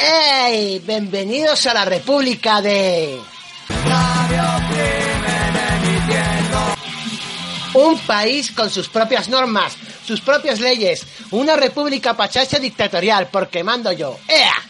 ¡Ey! Bienvenidos a la República de... Un país con sus propias normas, sus propias leyes, una república pachacha dictatorial, porque mando yo. ¡Ea!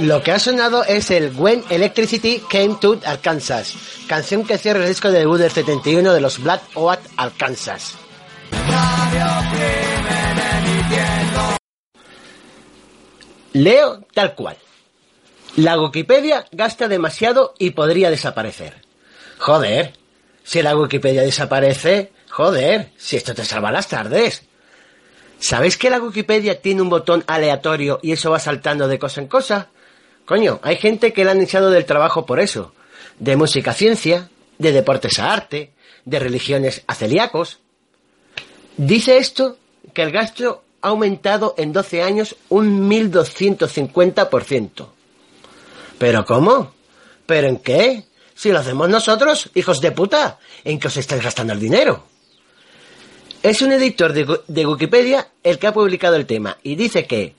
Lo que ha sonado es el When Electricity Came to Arkansas, canción que cierra el disco de debut del 71 de los Black Oat Arkansas. Leo tal cual. La Wikipedia gasta demasiado y podría desaparecer. Joder, si la Wikipedia desaparece, joder, si esto te salva las tardes. ¿Sabéis que la Wikipedia tiene un botón aleatorio y eso va saltando de cosa en cosa? Coño, hay gente que la han echado del trabajo por eso. De música a ciencia, de deportes a arte, de religiones a celíacos. Dice esto que el gasto ha aumentado en 12 años un 1250%. ¿Pero cómo? ¿Pero en qué? Si lo hacemos nosotros, hijos de puta, ¿en qué os estáis gastando el dinero? Es un editor de, de Wikipedia el que ha publicado el tema y dice que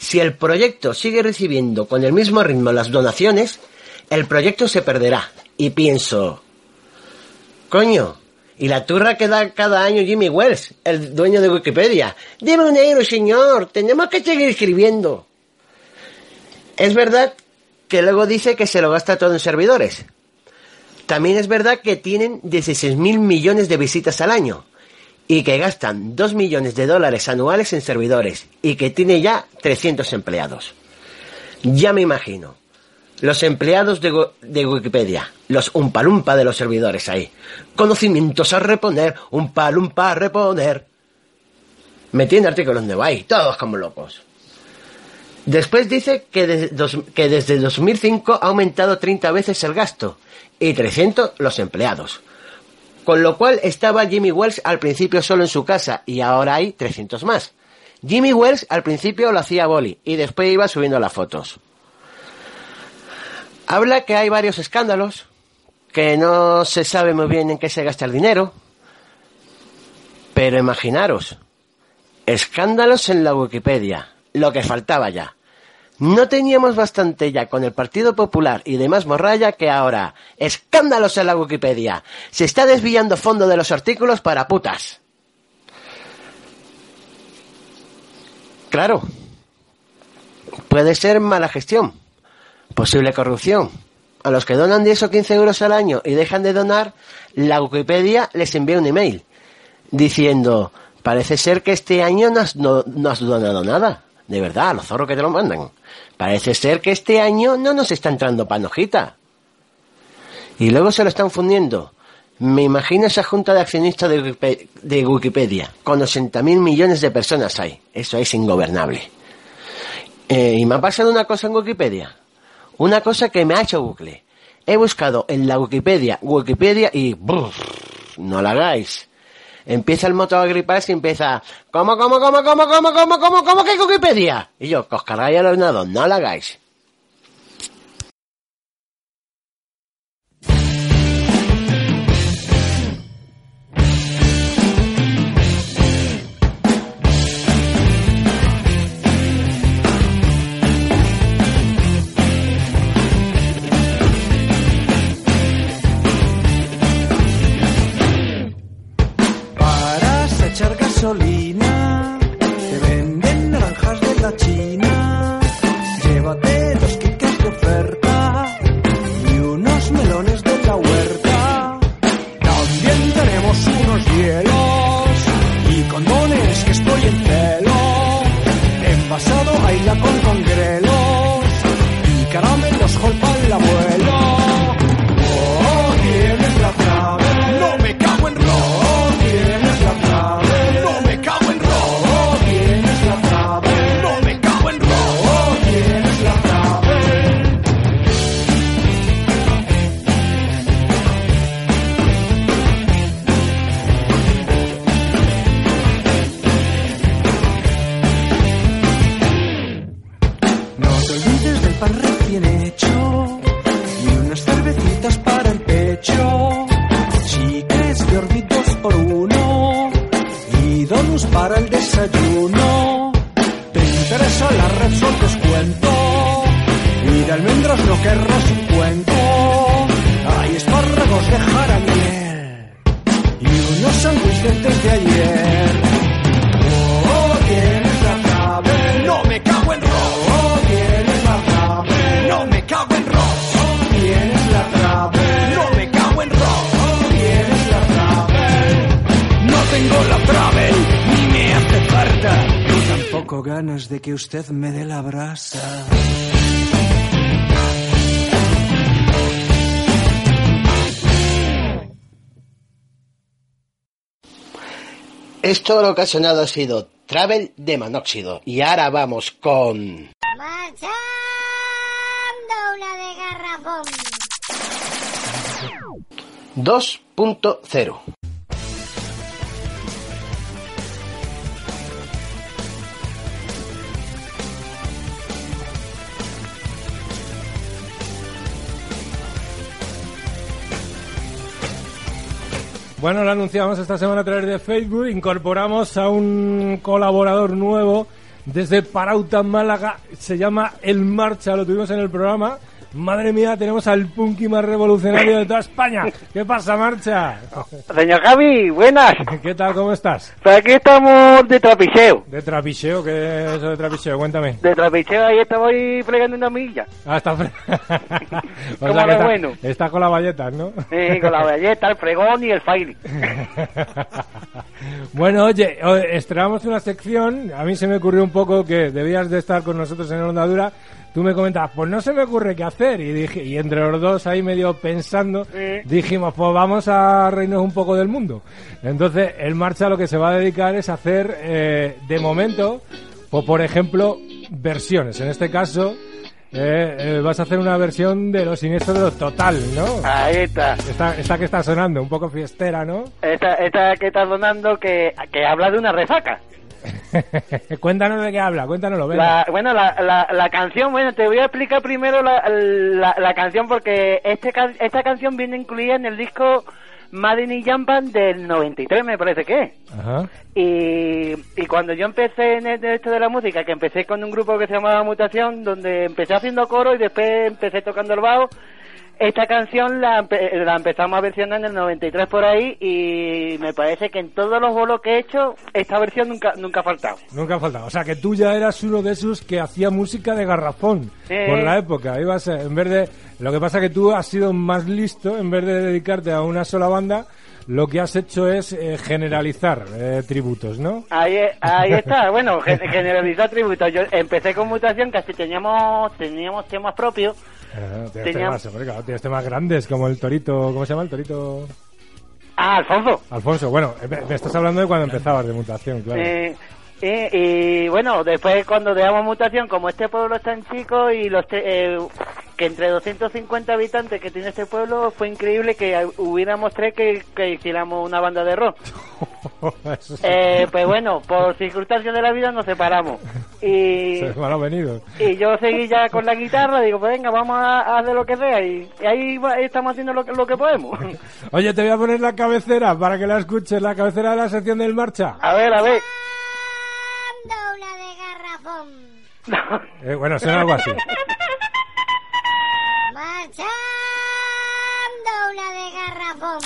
si el proyecto sigue recibiendo con el mismo ritmo las donaciones, el proyecto se perderá. Y pienso, coño, y la turra que da cada año Jimmy Wells, el dueño de Wikipedia. Dime un euro, señor, tenemos que seguir escribiendo. Es verdad que luego dice que se lo gasta todo en servidores. También es verdad que tienen 16 mil millones de visitas al año y que gastan 2 millones de dólares anuales en servidores y que tiene ya 300 empleados. Ya me imagino. Los empleados de, de Wikipedia, los umpalumpa de los servidores ahí. Conocimientos a reponer, un palumpa a reponer. Metiendo artículos de ahí, todos como locos. Después dice que, desde, que desde 2005 ha aumentado 30 veces el gasto y 300 los empleados. Con lo cual estaba Jimmy Wells al principio solo en su casa y ahora hay 300 más. Jimmy Wells al principio lo hacía boli y después iba subiendo las fotos. Habla que hay varios escándalos, que no se sabe muy bien en qué se gasta el dinero, pero imaginaros, escándalos en la Wikipedia, lo que faltaba ya. No teníamos bastante ya con el Partido Popular y demás morralla que ahora, escándalos en la Wikipedia, se está desviando fondo de los artículos para putas. Claro, puede ser mala gestión, posible corrupción. A los que donan 10 o 15 euros al año y dejan de donar, la Wikipedia les envía un email diciendo, parece ser que este año no has, no, no has donado nada. De verdad, los zorros que te lo mandan. Parece ser que este año no nos está entrando panojita. Y luego se lo están fundiendo. Me imagino esa junta de accionistas de Wikipedia, con 80.000 millones de personas ahí. Eso es ingobernable. Eh, y me ha pasado una cosa en Wikipedia. Una cosa que me ha hecho bucle. He buscado en la Wikipedia, Wikipedia y... no la hagáis empieza el motor a griparse y empieza, ¿cómo, cómo, cómo, cómo, cómo, cómo, cómo, cómo que Wikipedia? Y yo, que os cargáis el ordenador, no lo hagáis. Gasolina, te venden naranjas de la China, llévate dos quiques de oferta usted me dé la brasa. Esto lo ha ocasionado ha sido Travel de Monóxido. Y ahora vamos con... Marchando una de garrafón. 2.0. Bueno, lo anunciamos esta semana a través de Facebook. Incorporamos a un colaborador nuevo desde Parauta, Málaga. Se llama El Marcha, lo tuvimos en el programa. Madre mía, tenemos al punky más revolucionario de toda España. ¿Qué pasa, Marcha? Señor Javi, buenas. ¿Qué tal? ¿Cómo estás? Pues aquí estamos de trapicheo. ¿De trapicheo? ¿Qué es eso de trapicheo? Cuéntame. De trapicheo, ahí estamos ahí fregando una milla. Ah, está... fre- o ¿Cómo sea que está, bueno? está con las valletas, ¿no? Sí, con la galleta, el fregón y el faili. bueno, oye, estrenamos una sección. A mí se me ocurrió un poco que debías de estar con nosotros en Onda Dura. Tú me comentabas, pues no se me ocurre qué hacer. Y dije, y entre los dos ahí medio pensando, Sí. dijimos, pues vamos a reírnos un poco del mundo. Entonces, el marcha lo que se va a dedicar es hacer, eh, de momento, o por ejemplo, versiones. En este caso, eh, eh, vas a hacer una versión de los siniestros de lo total, ¿no? Ahí está. Esta, esta que está sonando, un poco fiestera, ¿no? Esta, esta que está sonando que, que habla de una resaca. cuéntanos de qué habla, cuéntanoslo. La, bueno, la, la, la canción, bueno, te voy a explicar primero la, canción porque este, can- esta canción viene incluida en el disco Madden y Jampan del 93, me parece que es. Ajá. Y, y cuando yo empecé en el- esto de la música, que empecé con un grupo que se llamaba Mutación, donde empecé haciendo coro y después empecé tocando el bajo, esta canción la, empe- la empezamos a versionar en el 93 por ahí y me parece que en todos los bolos que he hecho, esta versión nunca, nunca ha faltado. Nunca ha faltado. O sea, que tú ya eras uno de esos que hacía música de garrafón Sí. por la época. Ibas a- en vez de lo que pasa que tú has sido más listo en vez de dedicarte a una sola banda. Lo que has hecho es eh, generalizar eh, tributos, ¿no? Ahí, ahí está, bueno, gen- generalizar tributos. Yo empecé con Mutación, casi teníamos, teníamos temas propios. Tienes, Tenía- temas, hombre, claro, tienes temas grandes como el Torito, ¿cómo se llama el Torito? Ah, Alfonso. Alfonso, bueno, eh, me me estás hablando de cuando empezabas de mutación, claro. Eh, eh, y bueno, después cuando dejamos mutación, como este pueblo es tan chico y los te- eh, que entre 250 habitantes que tiene este pueblo, fue increíble que hubiéramos tres que, que hiciéramos una banda de rock. Eh, pues bueno, por circunstancias de la vida nos separamos. Y, Se me han venido. y yo seguí ya con la guitarra, digo, pues venga, vamos a, a hacer lo que sea. Y, y ahí va- estamos haciendo lo que, lo que podemos. Oye, te voy a poner la cabecera para que la escuches, la cabecera de la sección del marcha. A ver, a ver. Una de garrafón. Eh, bueno, suena algo así. Marchando una de garrafón.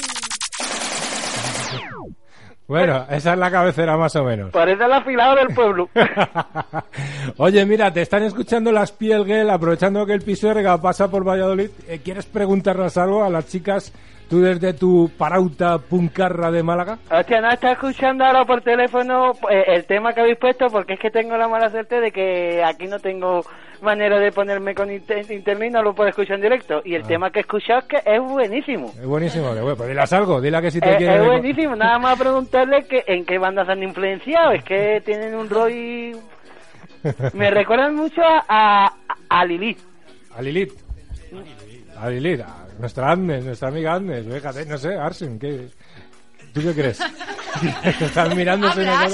Bueno, esa es la cabecera más o menos. Parece el afilado del pueblo. Oye, mira, te están escuchando las Piel Girl, aprovechando que el Pisuerga pasa por Valladolid. eh, ¿Quieres preguntarles algo a las chicas, tú desde tu parauta puncarra de Málaga? Hostia, no está escuchando ahora por teléfono eh, el tema que habéis puesto porque es que tengo la mala suerte de que aquí no tengo manera de ponerme con inter- internet y no lo puedo escuchar en directo. Y el Ah. tema que he escuchado es que es buenísimo. Es buenísimo, pues dilas algo, dile que si te Es, quiere... es buenísimo, nada más preguntarle que, en qué bandas han influenciado. Es que tienen un rollo... Me recuerdan mucho a, a, a Lilith. A Lilith. A Lilith, a nuestra Agnes, nuestra amiga Agnes. Fíjate, no sé, Arsen, ¿qué... ¿Tú qué crees? Te están mirando. se ha quedado.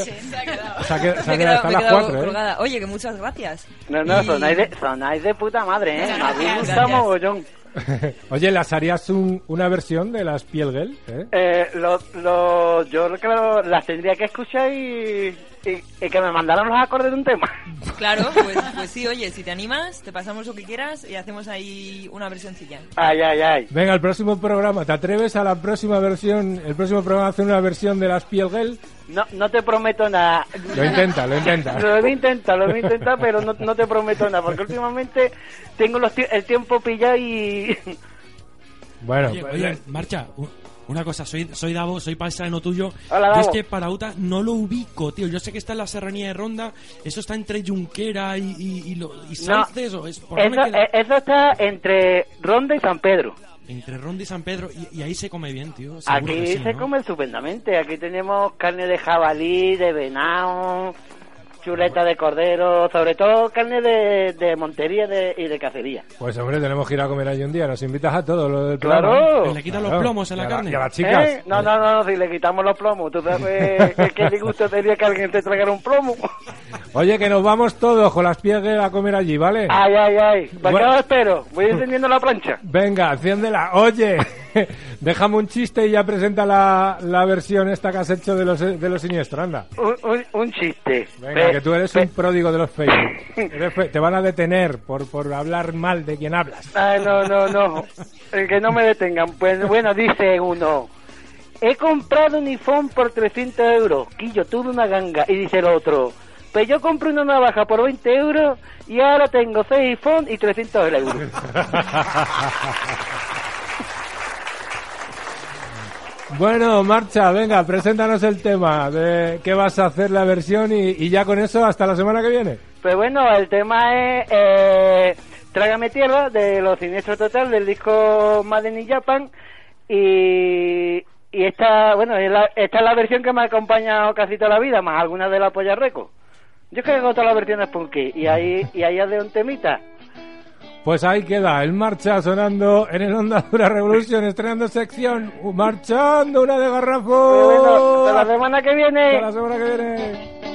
Se ha quedado- se Me ha quedado me he quedado cuatro, ¿eh? colgada. Oye, que muchas gracias. No, no, Y- sonáis de, sonáis de puta madre, ¿eh? Me habéis Gracias, gustado gracias. mogollón. Oye, ¿las harías un- una versión de las Piel Girl? ¿Eh? Eh, lo, lo, yo creo que las tendría que escuchar y, y, y que me mandaran los acordes de un tema. Claro, pues, pues sí, oye, si te animas, te pasamos lo que quieras y hacemos ahí una versioncilla. Ay, ay, ay. Venga, el próximo programa, ¿te atreves a la próxima versión, el próximo programa a hacer una versión de las Piel Girl? No, no te prometo nada. Lo intenta, lo intenta. Lo voy a intentar, lo voy a intentar, pero no, no te prometo nada, porque últimamente tengo los el tiempo pillado y... Bueno, Oye, pues, oye, marcha, u- Una cosa, soy, soy Davo, soy paisano tuyo. Hola, Yo es Davo. que Parauta no lo ubico, tío. Yo sé que está en la serranía de Ronda. ¿Eso está entre Junquera y, y, y, lo- y No? ¿O es, por eso, queda? eh, eso está entre Ronda y San Pedro. Entre Ronda y San Pedro. Y, y ahí se come bien, tío. Seguro Aquí sí, se ¿no? come estupendamente. Aquí tenemos carne de jabalí, de venado, chuleta de cordero, sobre todo carne de, de montería de- y de cacería. Pues hombre, tenemos que ir a comer allí un día. Nos invitas a todos lo del programa. ¡Claro! Le quitan los plomos a la Y carne. Y a las chicas. ¿Eh? No, no, no, si le quitamos los plomos, tú sabes que qué disgusto sería que alguien te tragara un plomo. Oye, que nos vamos todos con las piegues a comer allí, ¿vale? Ay, ay, ay. ¿Para Bueno. espero? Voy encendiendo la plancha. Venga, enciéndela. Oye, déjame un chiste y ya presenta la, la versión esta que has hecho de los, de los siniestros, anda. Un, un, un chiste. Venga, Pe- que tú eres pe- un pródigo de los Facebook. Te van a detener por, por hablar mal de quien hablas. Ay, no, no, no. El que no me detengan. Pues bueno, dice uno. He comprado un iPhone por 300 euros. Quillo, tuve una ganga. Y dice el otro. Pues yo compré una navaja por 20 euros y ahora tengo 6 iPhone y 300 euros. Bueno, marcha, venga, preséntanos el tema de qué vas a hacer la versión y, ya con eso hasta la semana que viene. Pues bueno, el tema es eh, Trágame Tierra de los Siniestros Total del disco Made in Japan y, y esta, bueno, es la- esta es la versión que me ha acompañado casi toda la vida, más algunas de la Polla Reco. Yo es que todas las versiones punky y ahí, y ahí de un temita. Pues ahí queda, el marcha sonando en el Onda Dura Revolution, estrenando sección, marchando una de bueno, hasta la semana que viene. Hasta la semana que viene.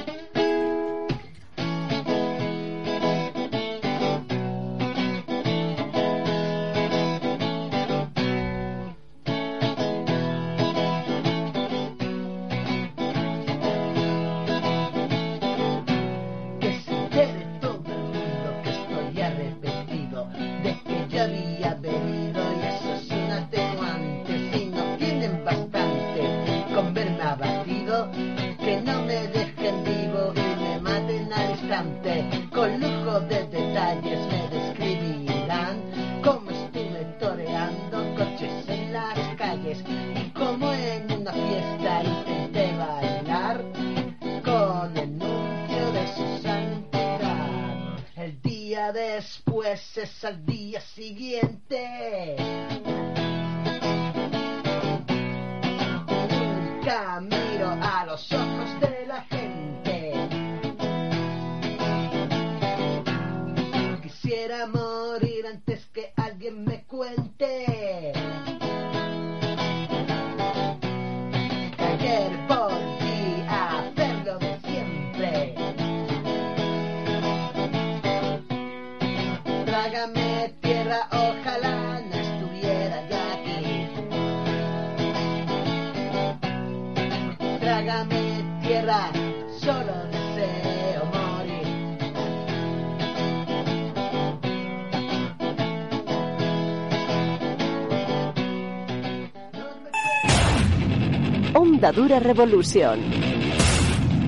Onda Dura Revolución.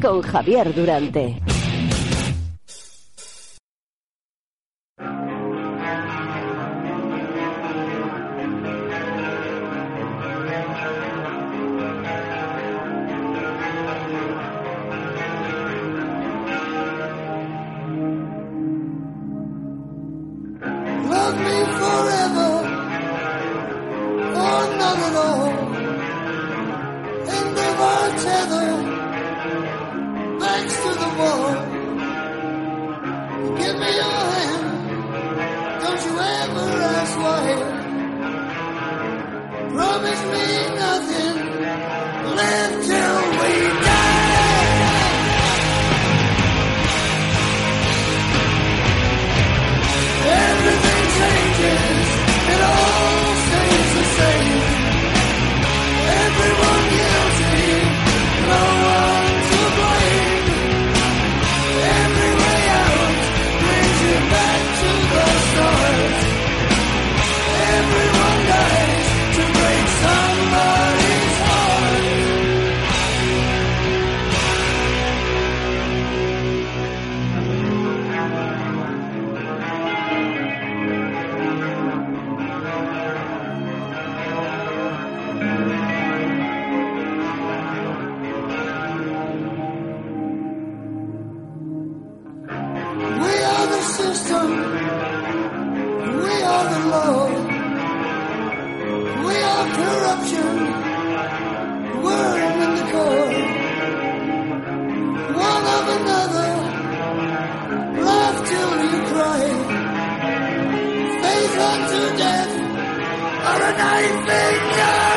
Con Javier Durante. Unto death. Or a knife in your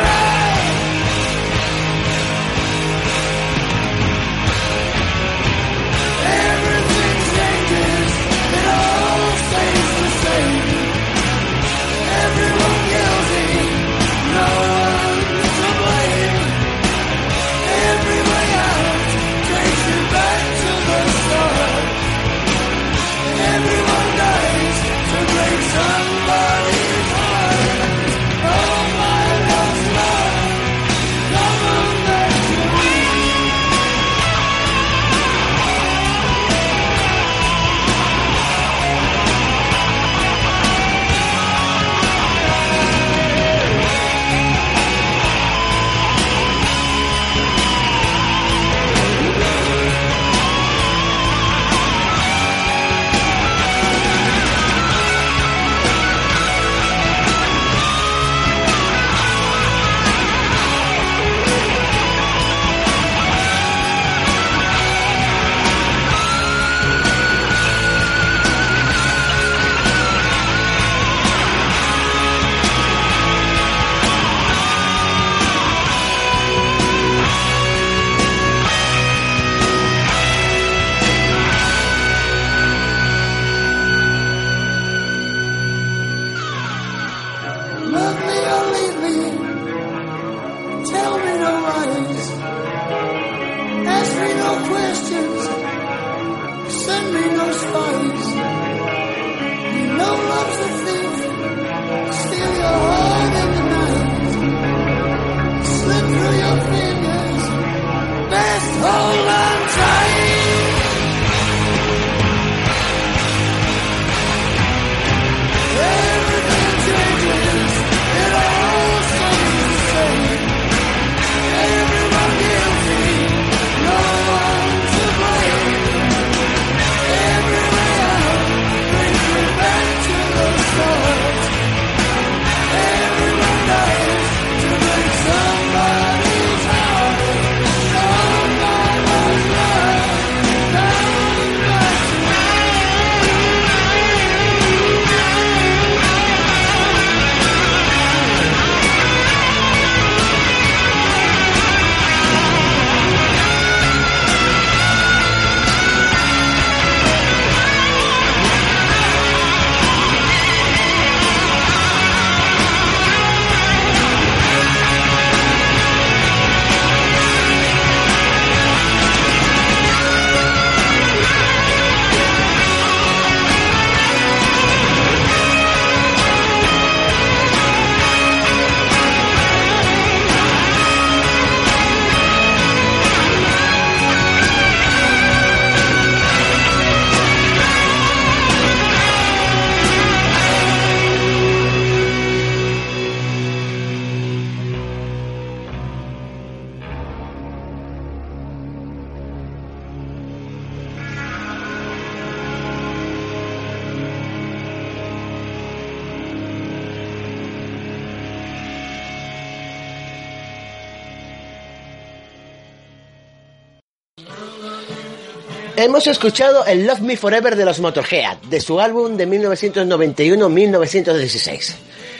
Hemos escuchado el Love Me Forever de los Motorhead, de su álbum de 1991-1916.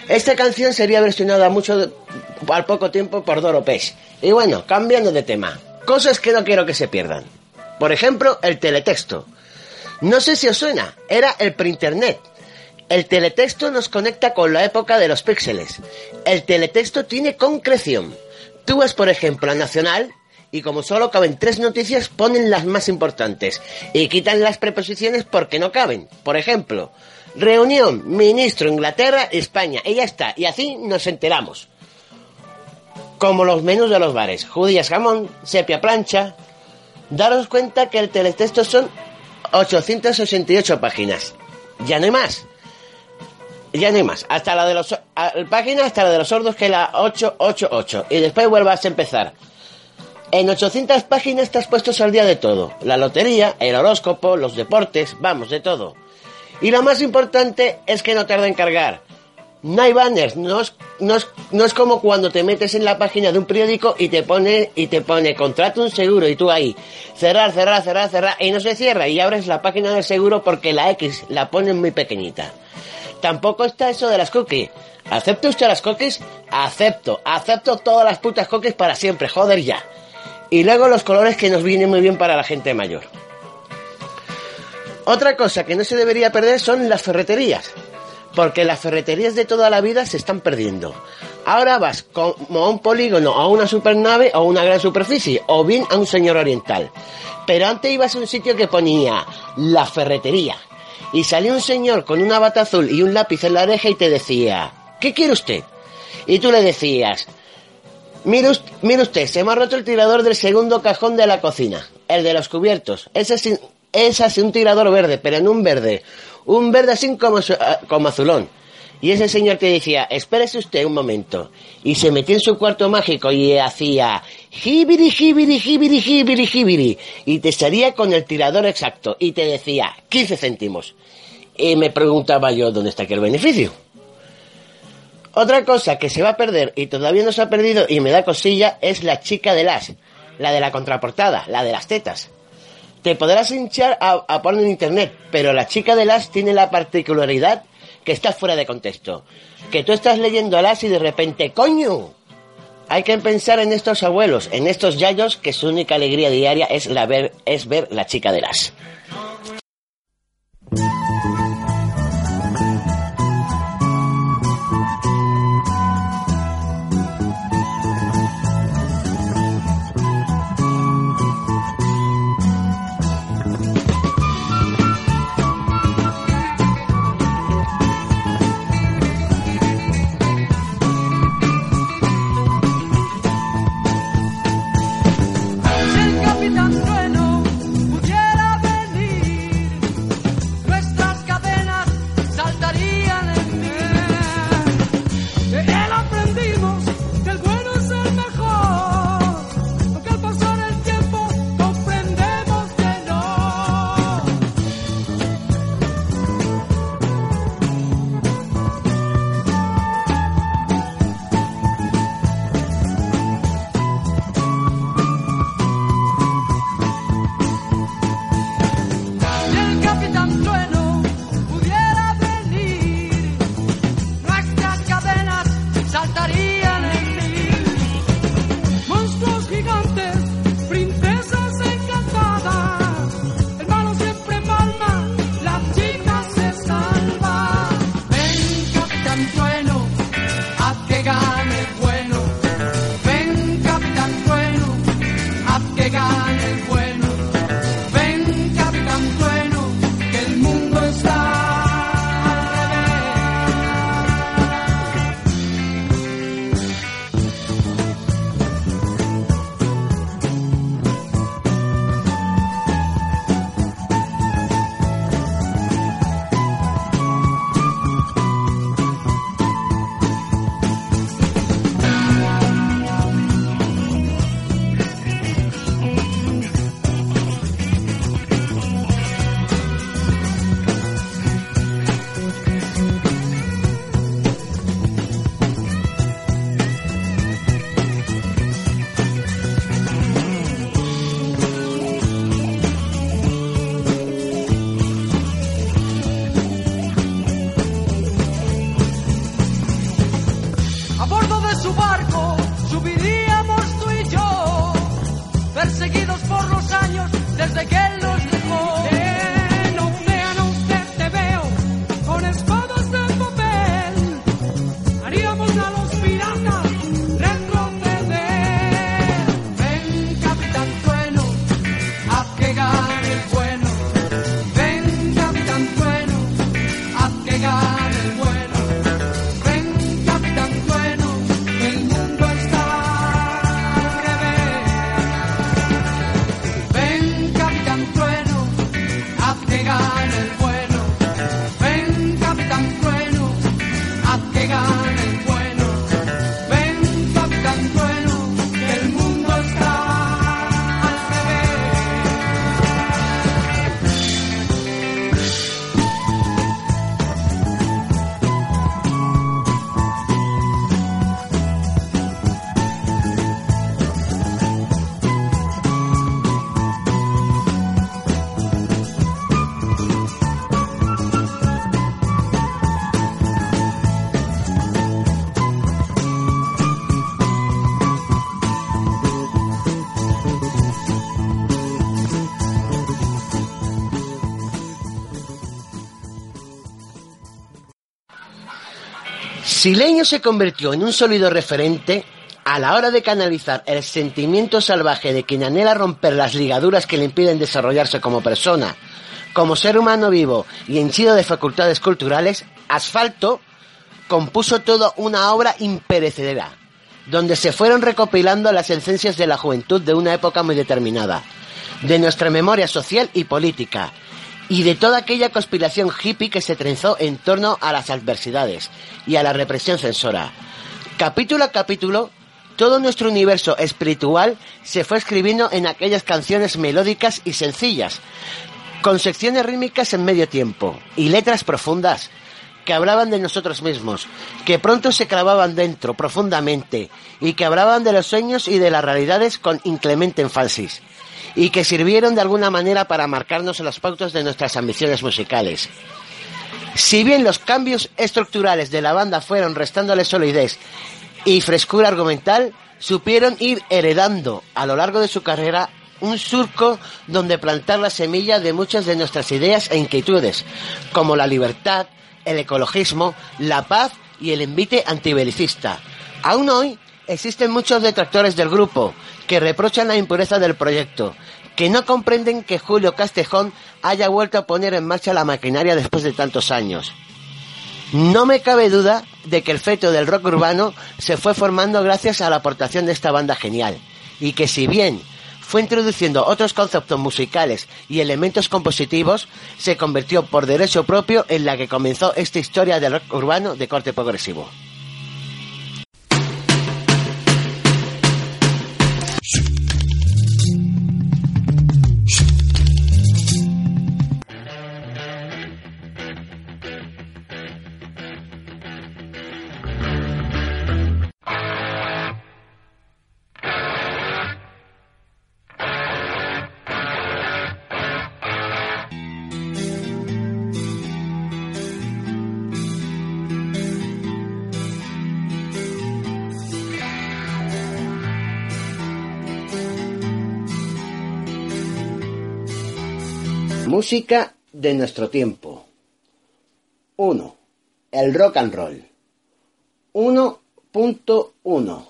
Esta canción sería versionada mucho al poco tiempo por Doro Pesch. Y bueno, cambiando de tema, cosas que no quiero que se pierdan. Por ejemplo, el teletexto. No sé si os suena, era el preinternet. El teletexto nos conecta con la época de los píxeles. El teletexto tiene concreción. Tú vas, por ejemplo, a Nacional y como solo caben tres noticias, ponen las más importantes y quitan las preposiciones porque no caben. Por ejemplo, reunión, ministro, Inglaterra, España, y ya está. Y así nos enteramos. Como los menús de los bares, judías jamón, sepia plancha. Daros cuenta que el teletexto son 888 páginas. Ya no hay más. Ya no hay más. Hasta la de los a- página hasta la de los sordos que es la 888 y después vuelvas a empezar. En 800 páginas estás puestos al día de todo. La lotería, el horóscopo, los deportes, vamos, de todo. Y lo más importante es que no tarda en cargar. No hay banners, no es, no, es, no es como cuando te metes en la página de un periódico y te pone, y te pone contrato un seguro y tú ahí, cerrar, cerrar, cerrar, cerrar, y no se cierra y abres la página del seguro porque la X la ponen muy pequeñita. Tampoco está eso de las cookies. ¿Acepta usted las cookies? Acepto, acepto todas las putas cookies para siempre, joder ya. Y luego los colores que nos vienen muy bien para la gente mayor. Otra cosa que no se debería perder son las ferreterías. Porque las ferreterías de toda la vida se están perdiendo. Ahora vas como a un polígono, a una supernave o a una gran superficie, o bien a un señor oriental. Pero antes ibas a un sitio que ponía la ferretería. Y salía un señor con una bata azul y un lápiz en la oreja y te decía, ¿qué quiere usted? Y tú le decías, mire, us- mire usted, se me ha roto el tirador del segundo cajón de la cocina, el de los cubiertos. Ese es, es así un tirador verde, pero en un verde. Un verde así como, ah, como azulón. Y ese señor te decía, espérese usted un momento. Y se metía en su cuarto mágico y hacía jibiri, jibiri, jibiri, jibiri, jibiri. Y te salía con el tirador exacto. Y te decía 15 céntimos. Y me preguntaba yo, ¿dónde está aquí el beneficio? Otra cosa que se va a perder y todavía no se ha perdido y me da cosilla es la chica de las, la de la contraportada, la de las tetas. Te podrás hinchar a, a porno en internet, pero la chica de las tiene la particularidad que está fuera de contexto. Que tú estás leyendo a las y de repente, ¡coño! Hay que pensar en estos abuelos, en estos yayos que su única alegría diaria es, la ver, es ver la chica de las. Sileño se convirtió en un sólido referente a la hora de canalizar el sentimiento salvaje de quien anhela romper las ligaduras que le impiden desarrollarse como persona, como ser humano vivo y henchido de facultades culturales, Asfalto compuso toda una obra imperecedera, donde se fueron recopilando las esencias de la juventud de una época muy determinada, de nuestra memoria social y política, y de toda aquella conspiración hippie que se trenzó en torno a las adversidades y a la represión censora. Capítulo a capítulo, todo nuestro universo espiritual se fue escribiendo en aquellas canciones melódicas y sencillas, con secciones rítmicas en medio tiempo y letras profundas que hablaban de nosotros mismos, que pronto se clavaban dentro profundamente y que hablaban de los sueños y de las realidades con inclemente enfasis y que sirvieron de alguna manera para marcarnos las pautas de nuestras ambiciones musicales. Si bien los cambios estructurales de la banda fueron restándole solidez y frescura argumental, supieron ir heredando a lo largo de su carrera un surco donde plantar la semilla de muchas de nuestras ideas e inquietudes, como la libertad, el ecologismo, la paz y el envite antibelicista. Aún hoy existen muchos detractores del grupo que reprochan la impureza del proyecto, que no comprenden que Julio Castejón haya vuelto a poner en marcha la maquinaria después de tantos años. No me cabe duda de que el feto del rock urbano se fue formando gracias a la aportación de esta banda genial, y que si bien fue introduciendo otros conceptos musicales y elementos compositivos, se convirtió por derecho propio en la que comenzó esta historia del rock urbano de corte progresivo. Música de nuestro tiempo. 1. El rock and roll. 1.1.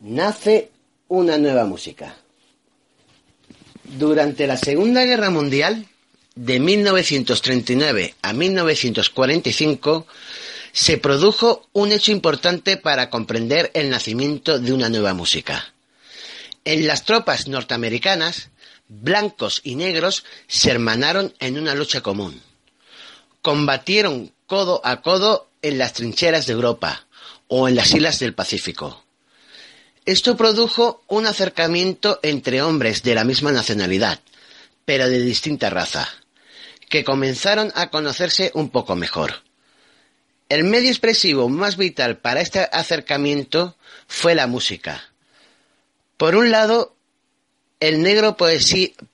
Nace una nueva música. Durante la Segunda Guerra Mundial, de 1939 a 1945, se produjo un hecho importante para comprender el nacimiento de una nueva música. En las tropas norteamericanas, blancos y negros se hermanaron en una lucha común. Combatieron codo a codo en las trincheras de Europa o en las islas del Pacífico. Esto produjo un acercamiento entre hombres de la misma nacionalidad, pero de distinta raza, que comenzaron a conocerse un poco mejor. El medio expresivo más vital para este acercamiento fue la música. Por un lado, el negro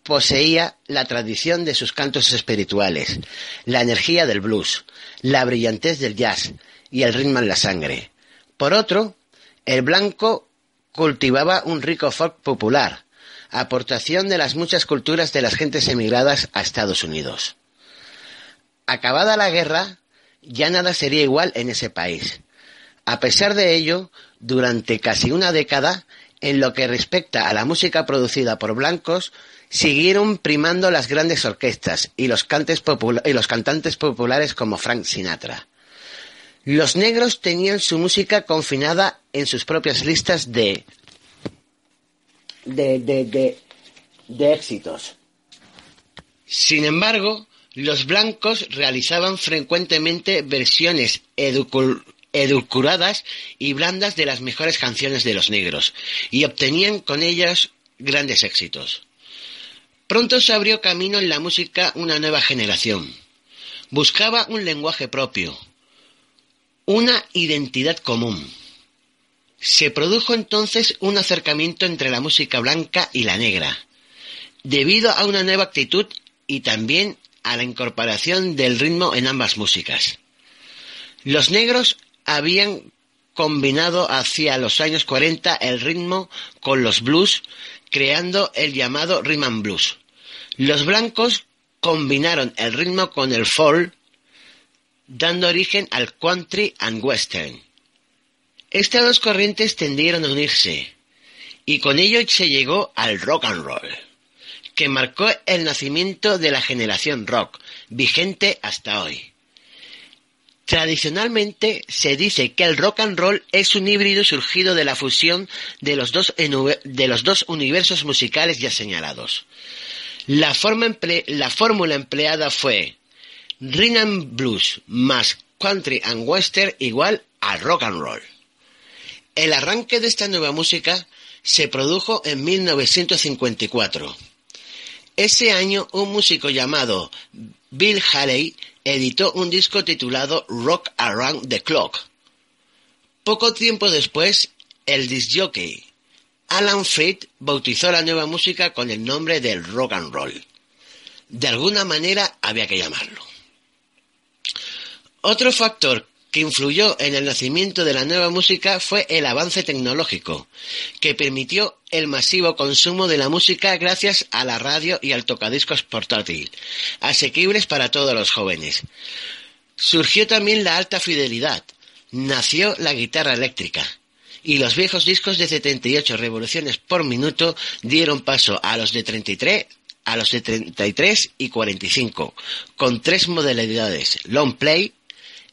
poseía la tradición de sus cantos espirituales, la energía del blues, la brillantez del jazz y el ritmo en la sangre. Por otro, el blanco cultivaba un rico folk popular, aportación de las muchas culturas de las gentes emigradas a Estados Unidos. Acabada la guerra, ya nada sería igual en ese país. A pesar de ello, durante casi una década, en lo que respecta a la música producida por blancos, siguieron primando las grandes orquestas y los, cantantes populares como Frank Sinatra. Los negros tenían su música confinada en sus propias listas de de, de, de, de éxitos. Sin embargo, los blancos realizaban frecuentemente versiones educul- edulcuradas y blandas de las mejores canciones de los negros y obtenían con ellas grandes éxitos. Pronto se abrió camino en la música una nueva generación. Buscaba un lenguaje propio, una identidad común. Se produjo entonces un acercamiento entre la música blanca y la negra, debido a una nueva actitud y también a la incorporación del ritmo en ambas músicas. Los negros habían combinado hacia los años 40 el ritmo con los blues, creando el llamado rhythm and blues. Los blancos combinaron el ritmo con el folk, dando origen al country and western. Estas dos corrientes tendieron a unirse, y con ello se llegó al rock and roll, que marcó el nacimiento de la generación rock, vigente hasta hoy. Tradicionalmente se dice que el rock and roll es un híbrido surgido de la fusión de los dos, de los dos universos musicales ya señalados. La, fórmula empleada fue Rhythm and Blues más Country and Western igual a Rock and Roll. El arranque de esta nueva música se produjo en 1954. Ese año un músico llamado Bill Haley editó un disco titulado Rock Around the Clock. Poco tiempo después, el disc-jockey Alan Freed bautizó la nueva música con el nombre del rock and roll. De alguna manera había que llamarlo. Otro factor que influyó en el nacimiento de la nueva música fue el avance tecnológico, que permitió el masivo consumo de la música gracias a la radio y al tocadiscos portátil, asequibles para todos los jóvenes. Surgió también la alta fidelidad, nació la guitarra eléctrica, y los viejos discos de 78 revoluciones por minuto dieron paso a los de 33 a los de 33 y 45, con tres modalidades, long play,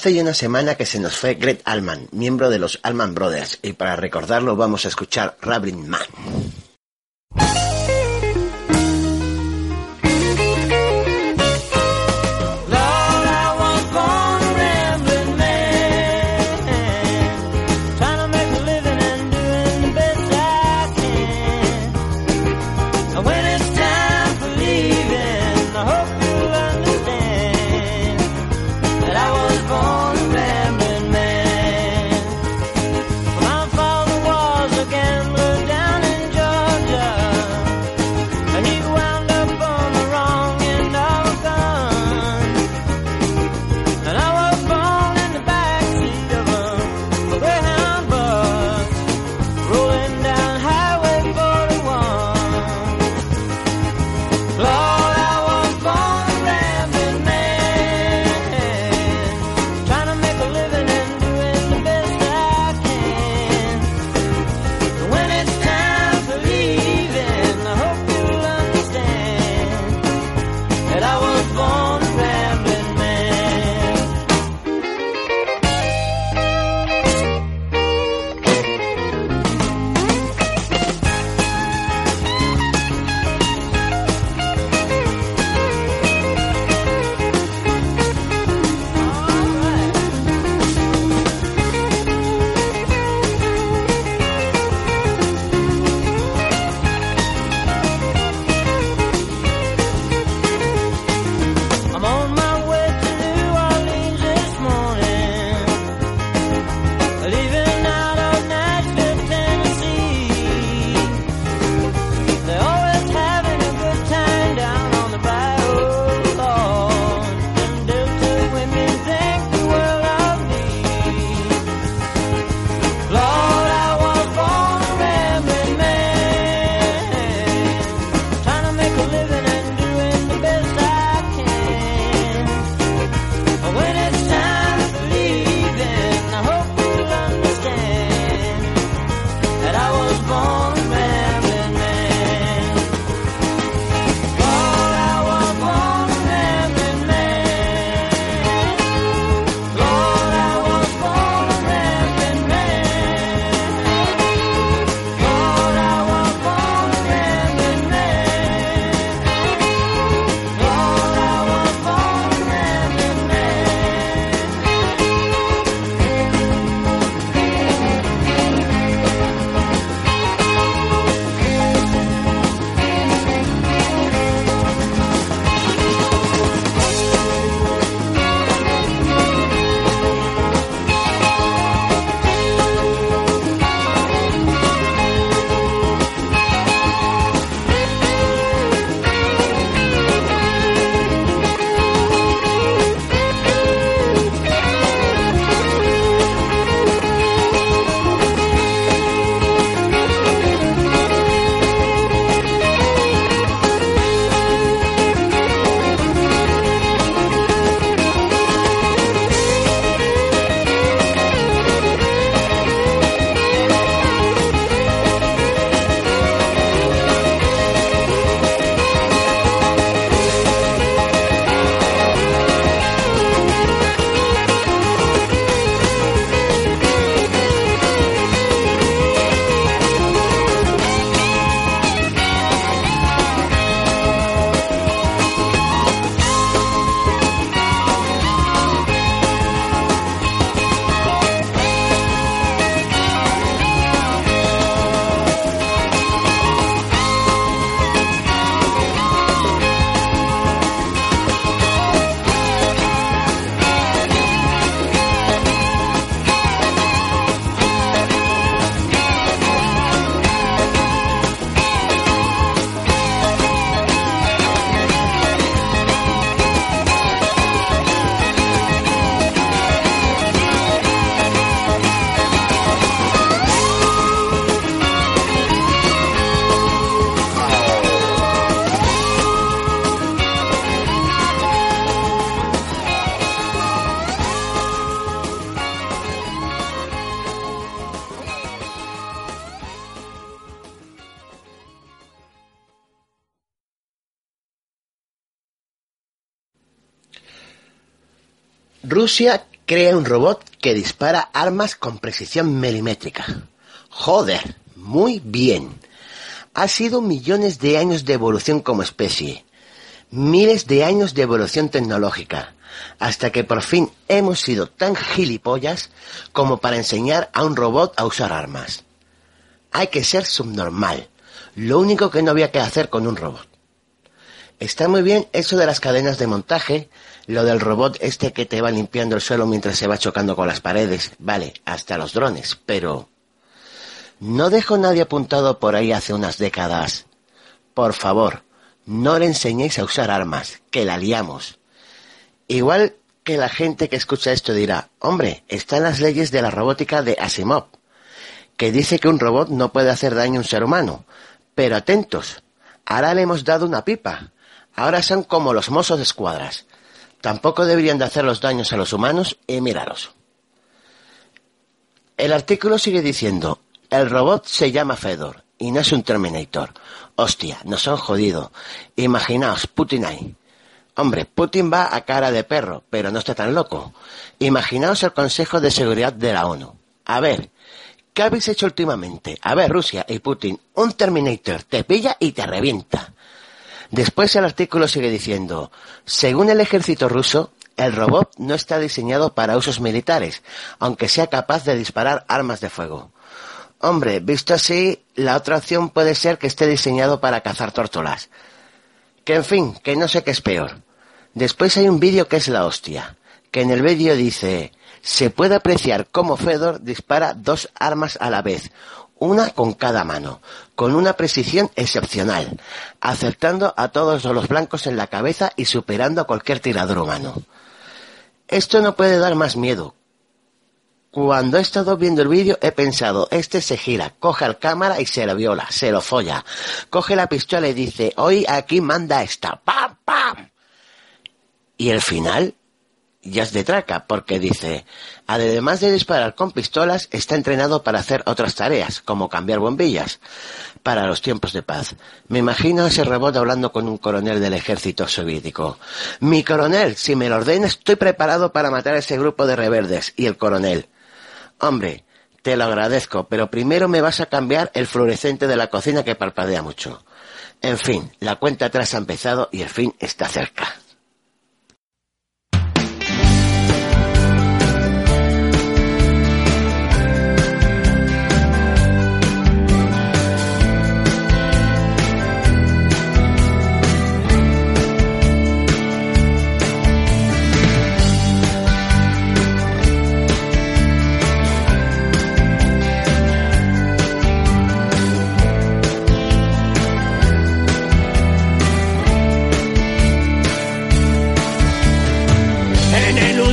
Hace ya una semana que se nos fue Greg Allman, miembro de los Allman Brothers, y para recordarlo vamos a escuchar Rabbit Man. Rusia crea un robot que dispara armas con precisión milimétrica. Joder, muy bien. Ha sido millones de años de evolución como especie, miles de años de evolución tecnológica, hasta que por fin hemos sido tan gilipollas como para enseñar a un robot a usar armas. Hay que ser subnormal, lo único que no había que hacer con un robot. Está muy bien eso de las cadenas de montaje, lo del robot este que te va limpiando el suelo mientras se va chocando con las paredes, vale, hasta los drones, pero... No dejo nadie apuntado por ahí hace unas décadas. Por favor, no le enseñéis a usar armas, que la liamos. Igual que la gente que escucha esto dirá, hombre, están las leyes de la robótica de Asimov, que dice que un robot no puede hacer daño a un ser humano. Pero atentos, ahora le hemos dado una pipa. Ahora son como los mozos de escuadras. Tampoco deberían de hacer los daños a los humanos y miraros. El artículo sigue diciendo, el robot se llama Fedor y no es un Terminator. Hostia, nos han jodido. Imaginaos, Putin ahí. Hombre, Putin va a cara de perro, pero no está tan loco. Imaginaos el Consejo de Seguridad de la ONU. A ver, ¿qué habéis hecho últimamente? A ver, Rusia y Putin, un Terminator te pilla y te revienta. Después el artículo sigue diciendo, según el ejército ruso, el robot no está diseñado para usos militares, aunque sea capaz de disparar armas de fuego. Hombre, visto así, la otra opción puede ser que esté diseñado para cazar tórtolas. Que en fin, que no sé qué es peor. Después hay un vídeo que es la hostia, que en el vídeo dice, se puede apreciar cómo Fedor dispara dos armas a la vez, una con cada mano, con una precisión excepcional, acertando a todos los blancos en la cabeza y superando a cualquier tirador humano. Esto no puede dar más miedo. Cuando he estado viendo el vídeo he pensado, este se gira, coge al cámara y se lo viola, se lo folla. Coge la pistola y dice, hoy aquí manda esta, ¡pam, pam! Y el final ya es de traca, porque dice, además de disparar con pistolas, está entrenado para hacer otras tareas, como cambiar bombillas, para los tiempos de paz. Me imagino ese robot hablando con un coronel del ejército soviético. Mi coronel, si me lo ordena, estoy preparado para matar a ese grupo de reverdes. Y el coronel, hombre, te lo agradezco, pero primero me vas a cambiar el fluorescente de la cocina que parpadea mucho. En fin, la cuenta atrás ha empezado y el fin está cerca.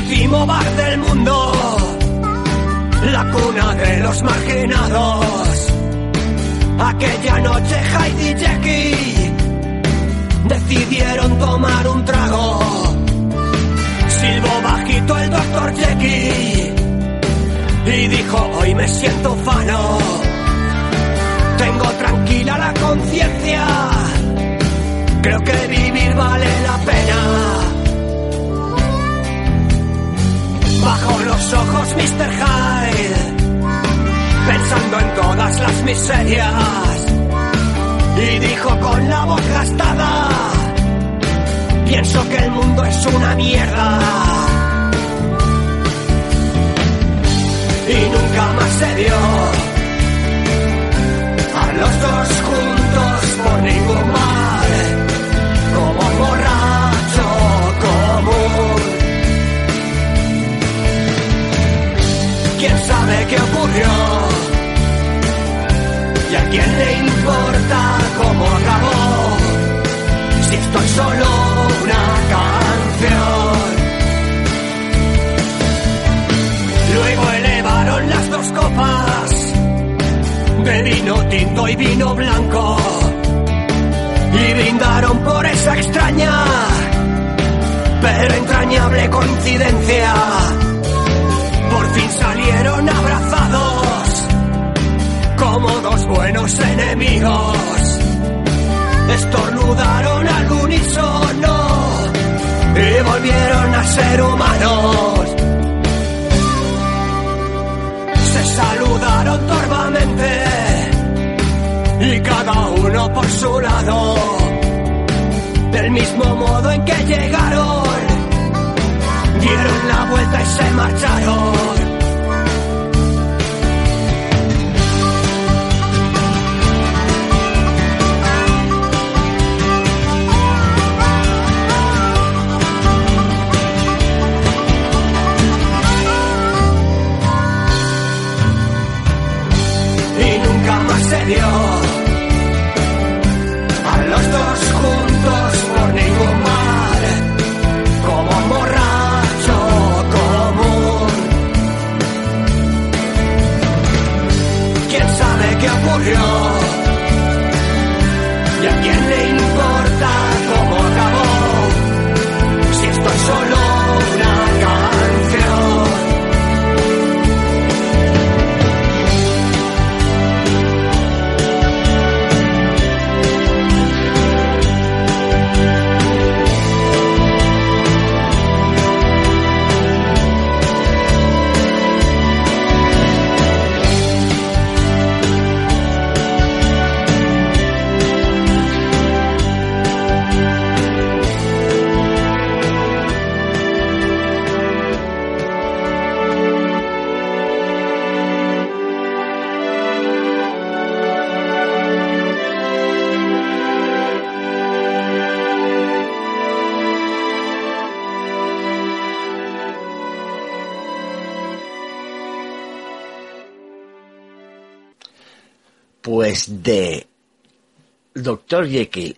Último bar del mundo, la cuna de los marginados. Aquella noche Heidi y Jackie decidieron tomar un trago. Silbó bajito el doctor Jackie y dijo, hoy me siento fano. Tengo tranquila la conciencia, creo que vivir vale la pena. Bajo los ojos Mr. Hyde, pensando en todas las miserias, y dijo con la voz gastada, pienso que el mundo es una mierda. Y nunca más se vio a los dos juntos por ningún mal, sabe qué ocurrió. Y a quién le importa cómo acabó si esto es solo una canción. Luego elevaron las dos copas de vino tinto y vino blanco y brindaron por esa extraña pero entrañable coincidencia murieron abrazados como dos buenos enemigos. Estornudaron al unísono y volvieron a ser humanos. Se saludaron torvamente y cada uno por su lado. Del mismo modo en que llegaron, dieron la vuelta y se marcharon. desde Dr. Jekyll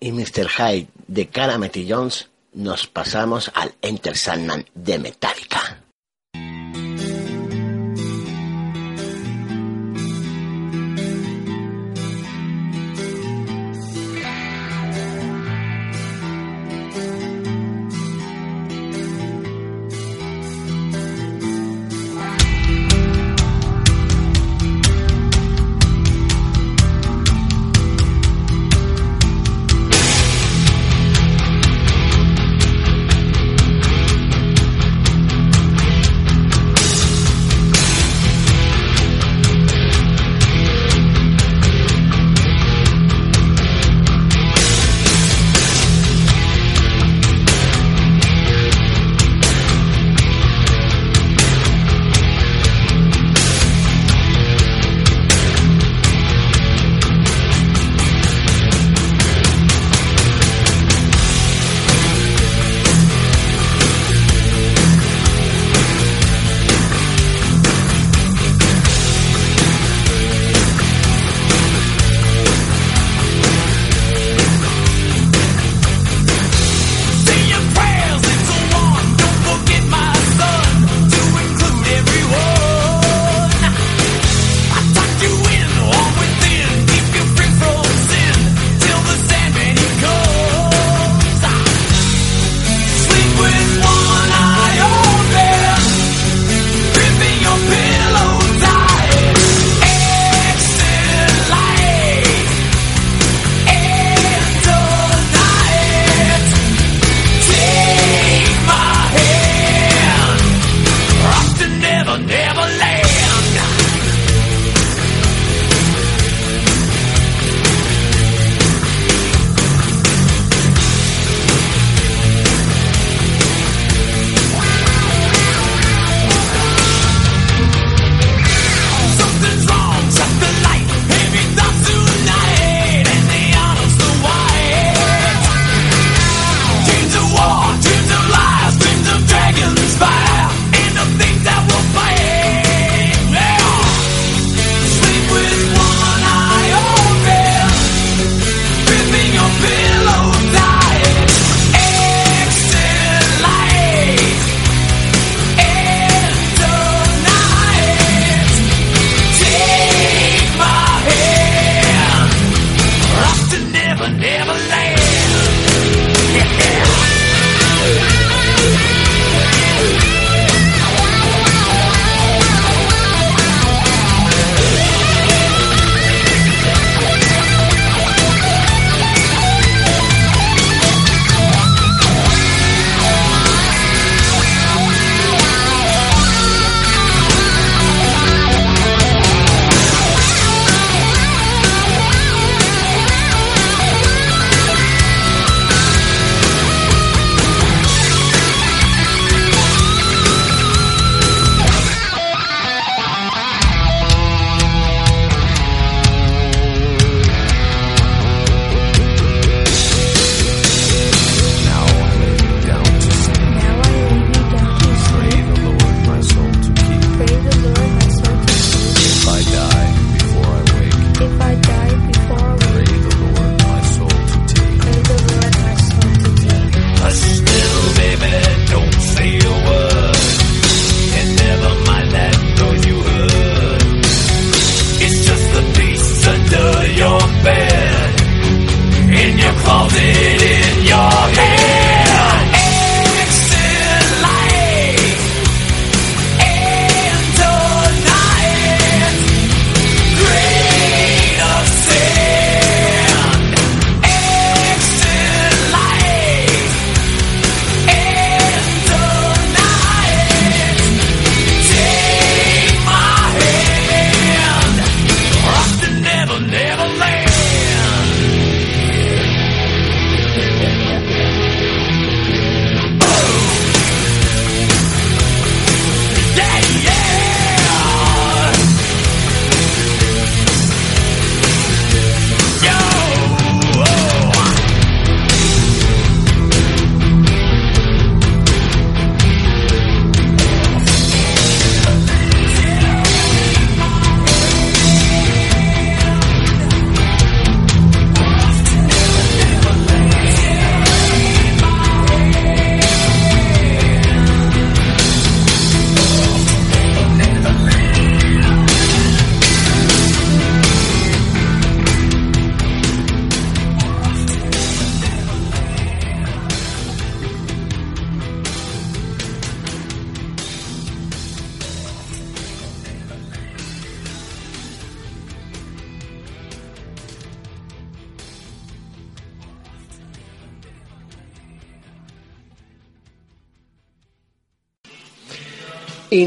y Mr. Hyde de Caramety Jones nos pasamos al Enter Sandman de Metallica.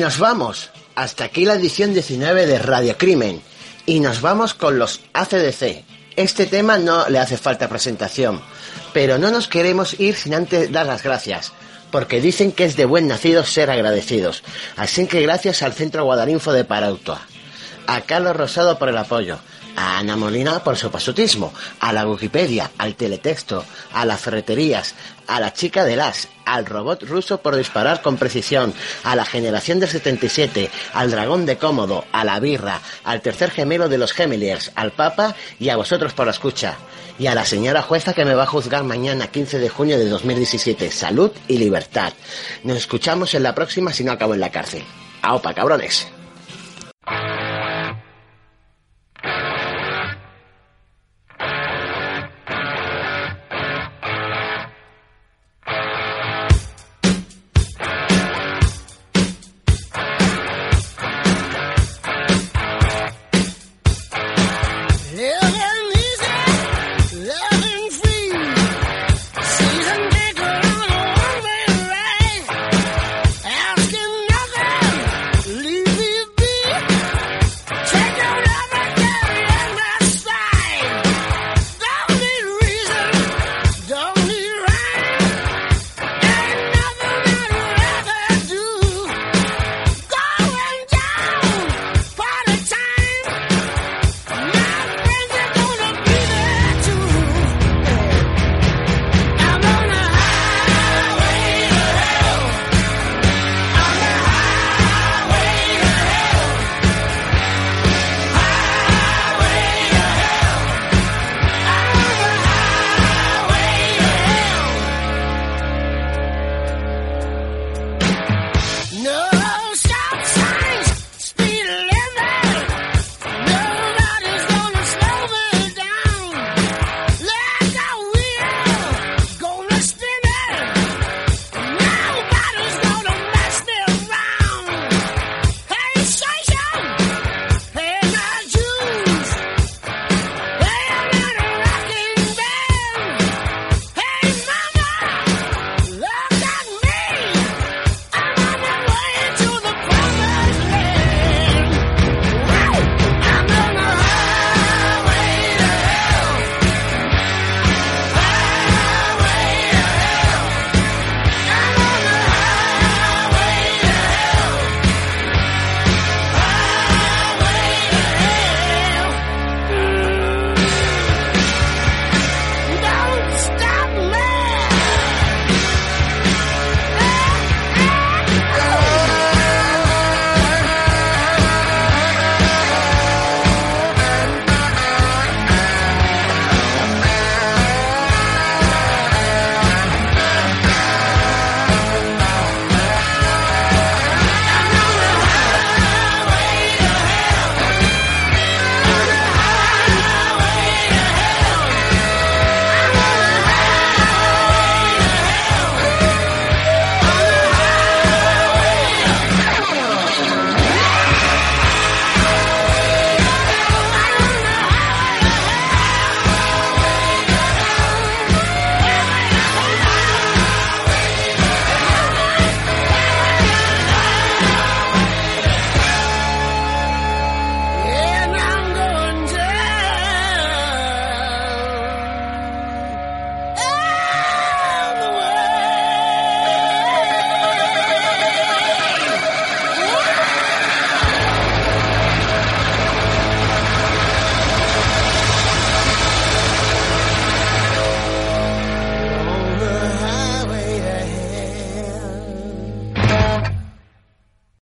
Nos vamos. Hasta aquí la edición 19 de Radio Crimen. Y nos vamos con los ACDC. Este tema no le hace falta presentación. Pero no nos queremos ir sin antes dar las gracias. Porque dicen que es de buen nacido ser agradecidos. Así que gracias al Centro Guadarinfo de Parautoa. A Carlos Rosado por el apoyo. A Ana Molina por su pasutismo, a la Wikipedia, al teletexto, a las ferreterías, a la chica del as, al robot ruso por disparar con precisión, a la generación del 77, al dragón de cómodo, a la birra, al tercer gemelo de los Gemeliers, al Papa y a vosotros por la escucha. Y a la señora jueza que me va a juzgar mañana 15 de junio de 2017. Salud y libertad. Nos escuchamos en la próxima si no acabo en la cárcel. ¡Aupa, cabrones!